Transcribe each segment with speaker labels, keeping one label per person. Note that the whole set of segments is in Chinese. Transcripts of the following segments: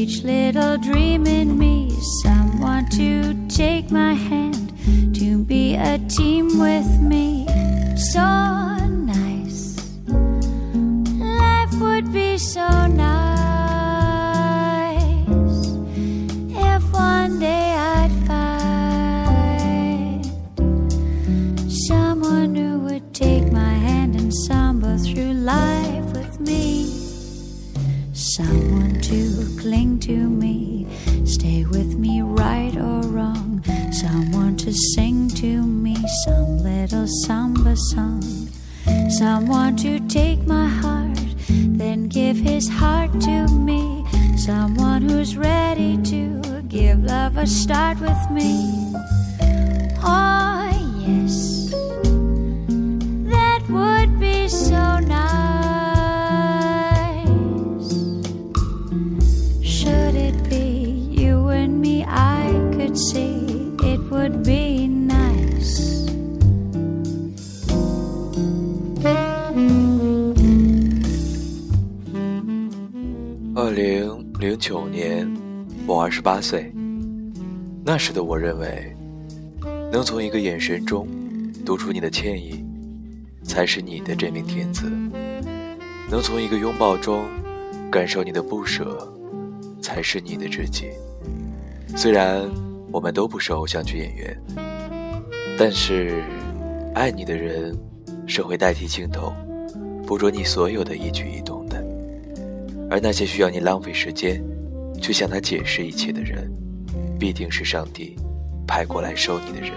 Speaker 1: each little dream in me. Someone to take my hand, to be a team with me. So nice. Life would be so nice to sing to me some little samba song. Someone to take my heart, then give his heart to me. Someone who's ready to give love a start with me. Oh,
Speaker 2: 二零零九年，我二十八岁。那时的我认为，能从一个眼神中读出你的歉意，才是你的真命天子；能从一个拥抱中感受你的不舍，才是你的知己。虽然我们都不是偶像剧演员，但是爱你的人是会代替镜头，捕捉你所有的一举一动。而那些需要你浪费时间去向他解释一切的人，必定是上帝派过来收你的人。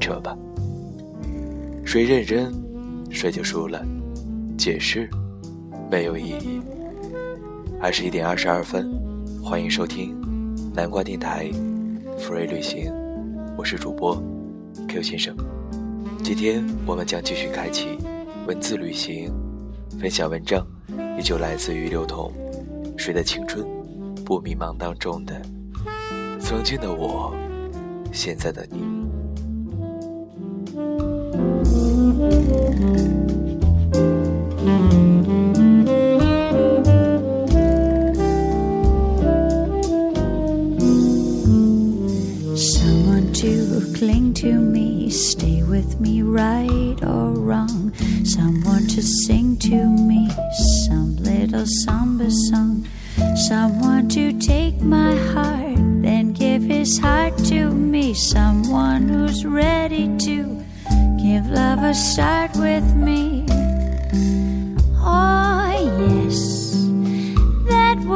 Speaker 2: 撤吧，谁认真，谁就输了。解释没有意义。二十一点二十二分，欢迎收听南瓜电台福瑞旅行，我是主播 Q 先生。今天我们将继续开启文字旅行，分享文章。依旧来自于刘同，谁的青春不迷茫当中的曾经的我，现在的你。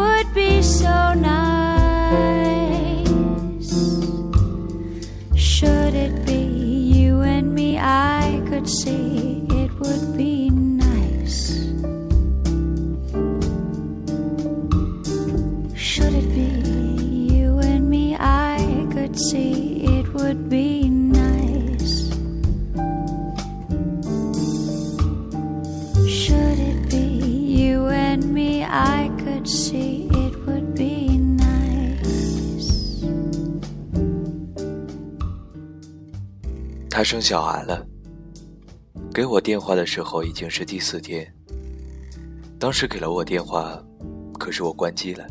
Speaker 1: Would be so nice.
Speaker 2: 他生小孩了，给我电话的时候已经是第四天。当时给了我电话，可是我关机了。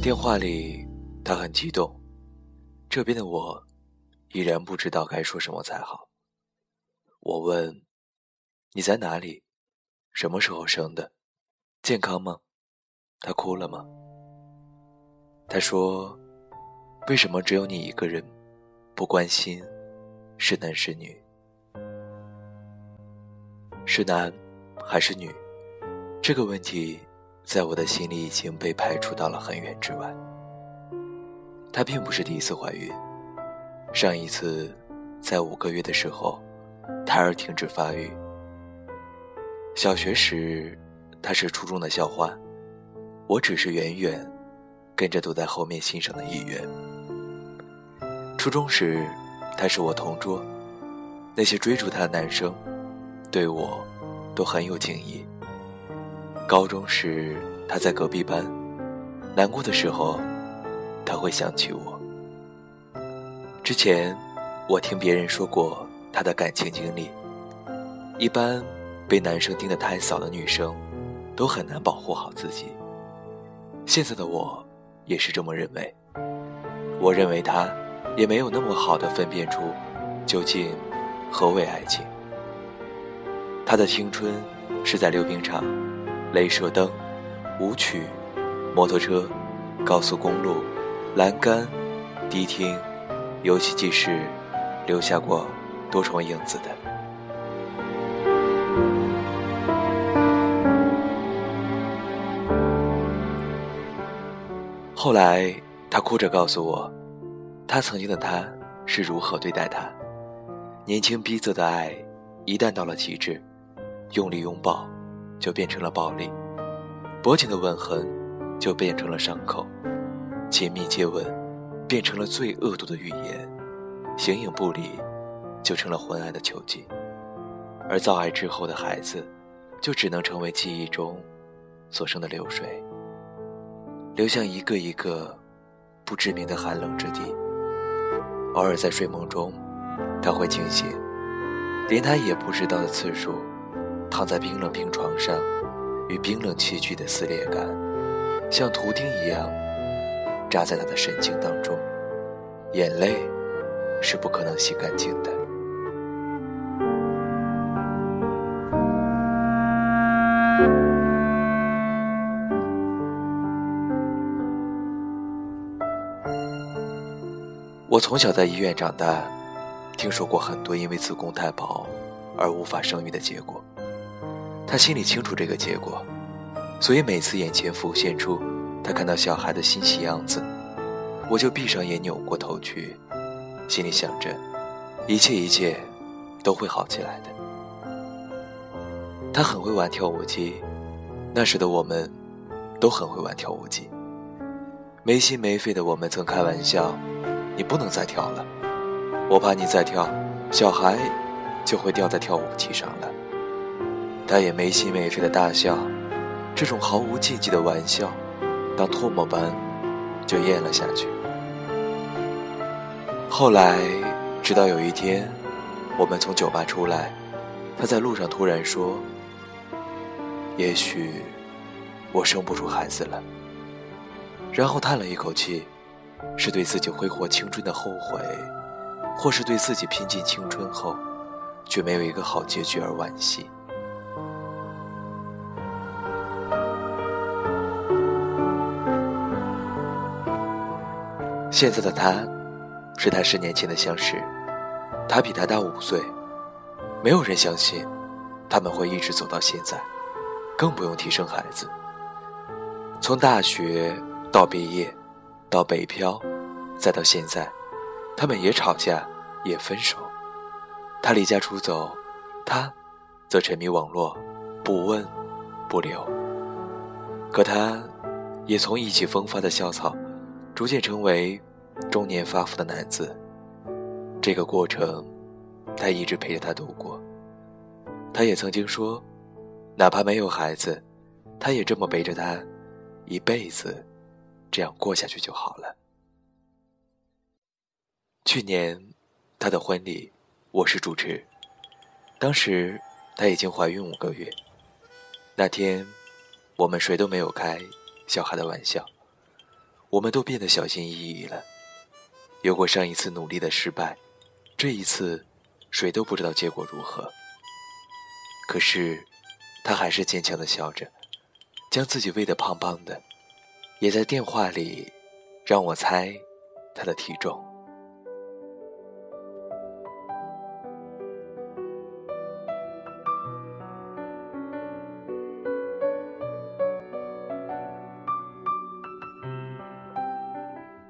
Speaker 2: 电话里他很激动，这边的我依然不知道该说什么才好。我问：“你在哪里？什么时候生的？健康吗？”他哭了吗？他说：“为什么只有你一个人不关心？”是男是女？是男还是女？这个问题在我的心里已经被排除到了很远之外。她并不是第一次怀孕，上一次在五个月的时候，胎儿停止发育。小学时，他是初中的校花，我只是远远跟着躲在后面欣赏的一员。初中时，他是我同桌，那些追逐他的男生，对我都很有敬意。高中时，他在隔壁班，难过的时候，他会想起我。之前，我听别人说过他的感情经历，一般。被男生盯得太扫的女生，都很难保护好自己。现在的我，也是这么认为。我认为他，也没有那么好的分辨出，究竟何为爱情。他的青春，是在溜冰场、镭射灯、舞曲、摩托车、高速公路、栏杆、迪厅、游戏机室，留下过多重影子的。后来，他哭着告诉我，他曾经的他是如何对待他。年轻逼仄的爱，一旦到了极致，用力拥抱就变成了暴力，薄情的吻痕就变成了伤口，亲密接吻变成了最恶毒的语言，形影不离就成了昏暗的囚禁，而造爱之后的孩子，就只能成为记忆中所剩的流水。流向一个一个不知名的寒冷之地。偶尔在睡梦中，他会惊醒，连他也不知道的次数，躺在冰冷病床上，与冰冷器具的撕裂感，像图钉一样扎在他的神经当中，眼泪是不可能洗干净的。从小在医院长大，听说过很多因为子宫太薄而无法生育的结果。他心里清楚这个结果，所以每次眼前浮现出他看到小孩的欣喜样子，我就闭上眼扭过头去，心里想着，一切一切都会好起来的。他很会玩跳舞机，那时的我们都很会玩跳舞机。没心没肺的我们曾开玩笑。你不能再跳了，我怕你再跳，小孩就会掉在跳舞机上了。他也没心没肺的大笑，这种毫无禁忌的玩笑，当唾沫般就咽了下去。后来，直到有一天，我们从酒吧出来，他在路上突然说：“也许我生不出孩子了。”然后叹了一口气。是对自己挥霍青春的后悔，或是对自己拼尽青春后，却没有一个好结局而惋惜。现在的他，是他十年前的相识，他比他大五岁，没有人相信他们会一直走到现在，更不用提生孩子。从大学到毕业。到北漂，再到现在，他们也吵架，也分手。他离家出走，他则沉迷网络，不问不留。可他，也从意气风发的校草，逐渐成为中年发福的男子。这个过程，他一直陪着他度过。他也曾经说，哪怕没有孩子，他也这么陪着他，一辈子。这样过下去就好了。去年，他的婚礼，我是主持。当时他已经怀孕五个月。那天，我们谁都没有开小孩的玩笑，我们都变得小心翼翼了。有过上一次努力的失败，这一次，谁都不知道结果如何。可是，他还是坚强的笑着，将自己喂得胖胖的。也在电话里让我猜他的体重。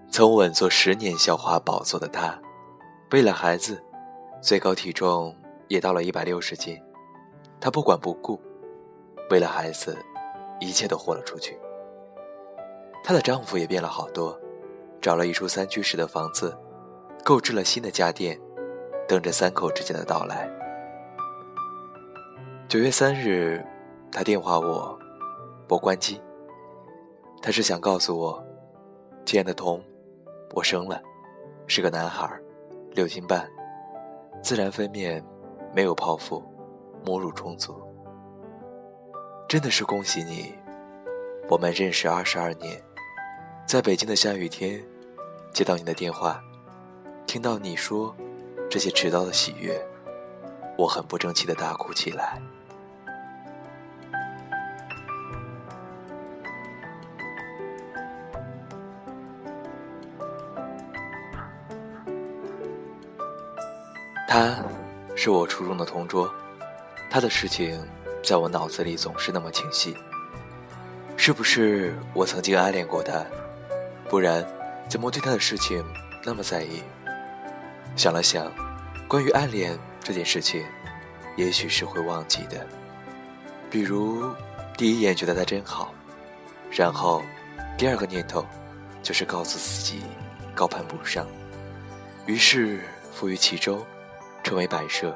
Speaker 2: 曾稳坐十年校花宝座的他，为了孩子，最高体重也到了一百六十斤。他不管不顾，为了孩子，一切都豁了出去。她的丈夫也变了好多，找了一处三居室的房子，购置了新的家电，等着三口之家的到来。九月三日，他电话我，我关机。他是想告诉我，亲爱的童，我生了，是个男孩，六斤半，自然分娩，没有剖腹，母乳充足。真的是恭喜你，我们认识二十二年。在北京的下雨天，接到你的电话，听到你说这些迟到的喜悦，我很不争气的大哭起来。他是我初中的同桌，他的事情在我脑子里总是那么清晰。是不是我曾经暗恋过他？不然，怎么对他的事情那么在意？想了想，关于暗恋这件事情，也许是会忘记的。比如，第一眼觉得他真好，然后，第二个念头，就是告诉自己高攀不上，于是浮于其中，成为摆设，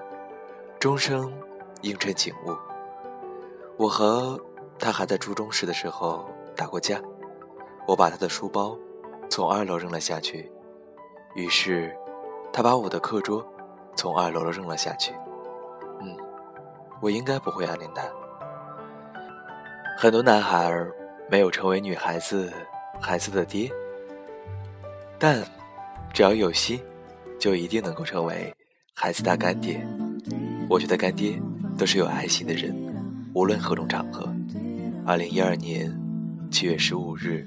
Speaker 2: 终生映衬景物。我和他还在初中时的时候打过架。我把他的书包从二楼扔了下去，于是他把我的课桌从二楼扔了下去。嗯，我应该不会暗恋他。很多男孩没有成为女孩子孩子的爹，但只要有心，就一定能够成为孩子的干爹。我觉得干爹都是有爱心的人，无论何种场合。二零一二年七月十五日。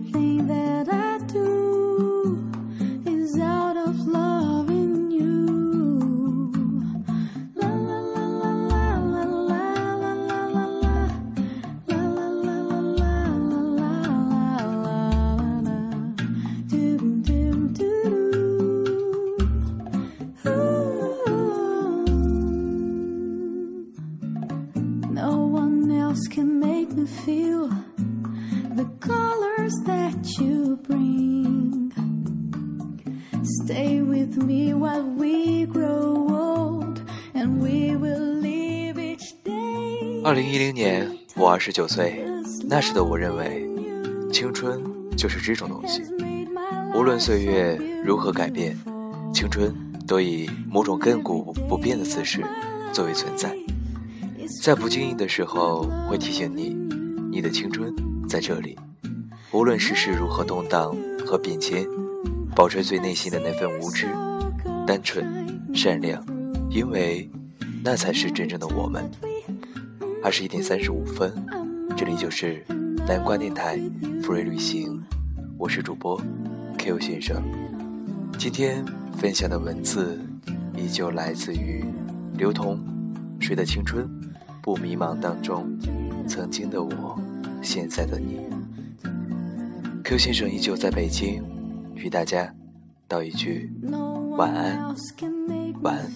Speaker 2: everything that
Speaker 3: I do is out of loving you. La la la la la la la la la la la la la la la la la la do do do do. No one else can make me feel the color. Bring. Stay with me while we grow old, and we will leave each day.
Speaker 2: 二零一零年，我二十九岁，那时的我认为，青春就是这种东西，无论岁月如何改变，青春都以某种亘古不变的姿势作为存在。在不经意的时候，会提醒你，你的青春在这里。无论世事如何动荡和变迁，保持最内心的那份无知、单纯、善良，因为那才是真正的我们。二十一点三十五分，这里就是南瓜电台福瑞旅行，我是主播 Q 先生。今天分享的文字依旧来自于刘同《谁的青春不迷茫》当中，曾经的我，现在的你。Q 先生依旧在北京，与大家道一句晚安，晚安。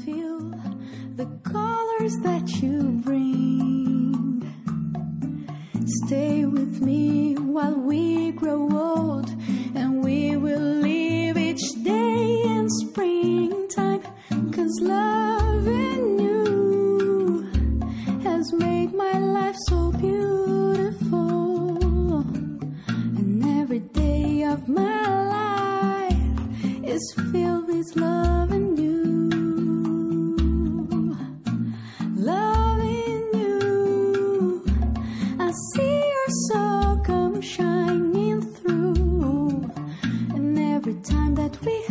Speaker 2: We.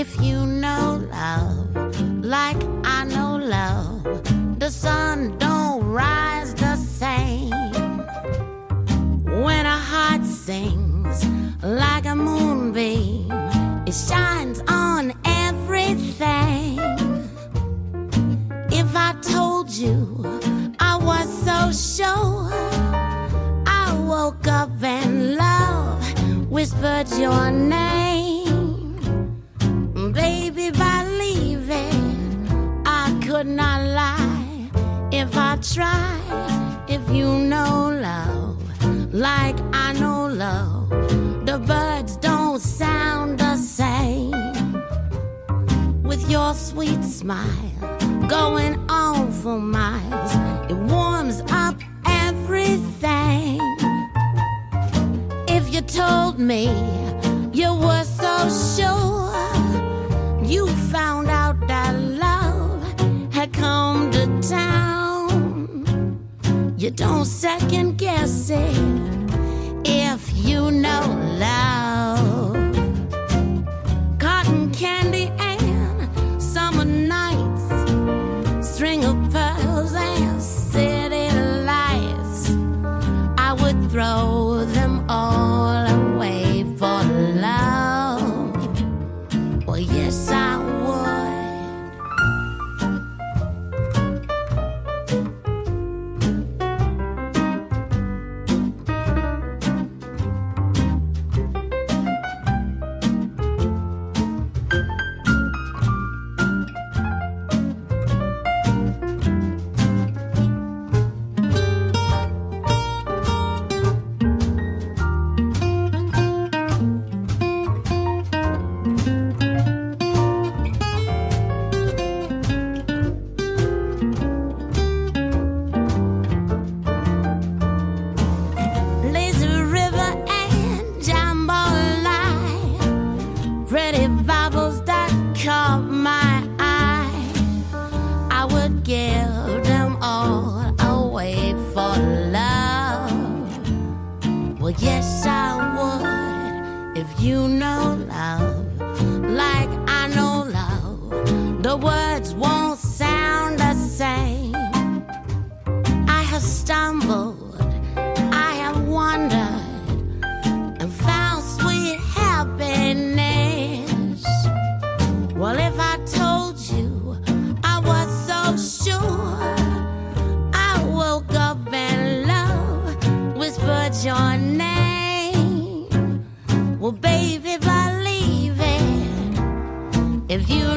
Speaker 2: If you know love, like I know love, the sun don't rise the same. When a heart sings like a moonbeam, it shines on everything. If I told you I was so sure, I woke up and love
Speaker 4: whispered your name. Not lie if I try. If you know love like I know love, the birds don't sound the same. With your sweet smile going on for miles, it warms up everything. If you told me you were so sure, you found come to town. You don't second guess it Well, yes, I would if you know love like I know love. The word. Well, baby, if I leave it, if you